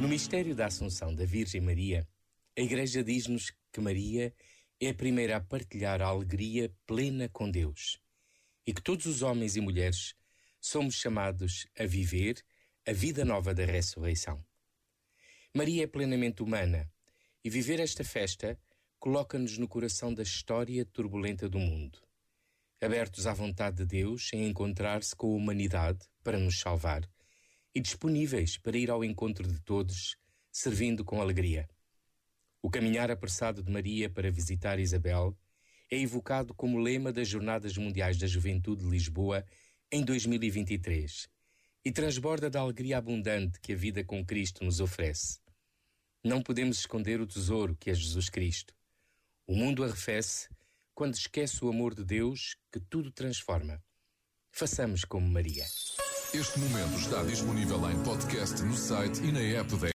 No mistério da Assunção da Virgem Maria, a Igreja diz-nos que Maria é a primeira a partilhar a alegria plena com Deus e que todos os homens e mulheres somos chamados a viver a vida nova da ressurreição. Maria é plenamente humana e viver esta festa coloca-nos no coração da história turbulenta do mundo, abertos à vontade de Deus em encontrar-se com a humanidade para nos salvar e disponíveis para ir ao encontro de todos, servindo com alegria. O caminhar apressado de Maria para visitar Isabel é evocado como lema das Jornadas Mundiais da Juventude de Lisboa em 2023 e transborda da alegria abundante que a vida com Cristo nos oferece. Não podemos esconder o tesouro que é Jesus Cristo. O mundo arrefece quando esquece o amor de Deus que tudo transforma. Façamos como Maria. Este momento está disponível em podcast no site e na app da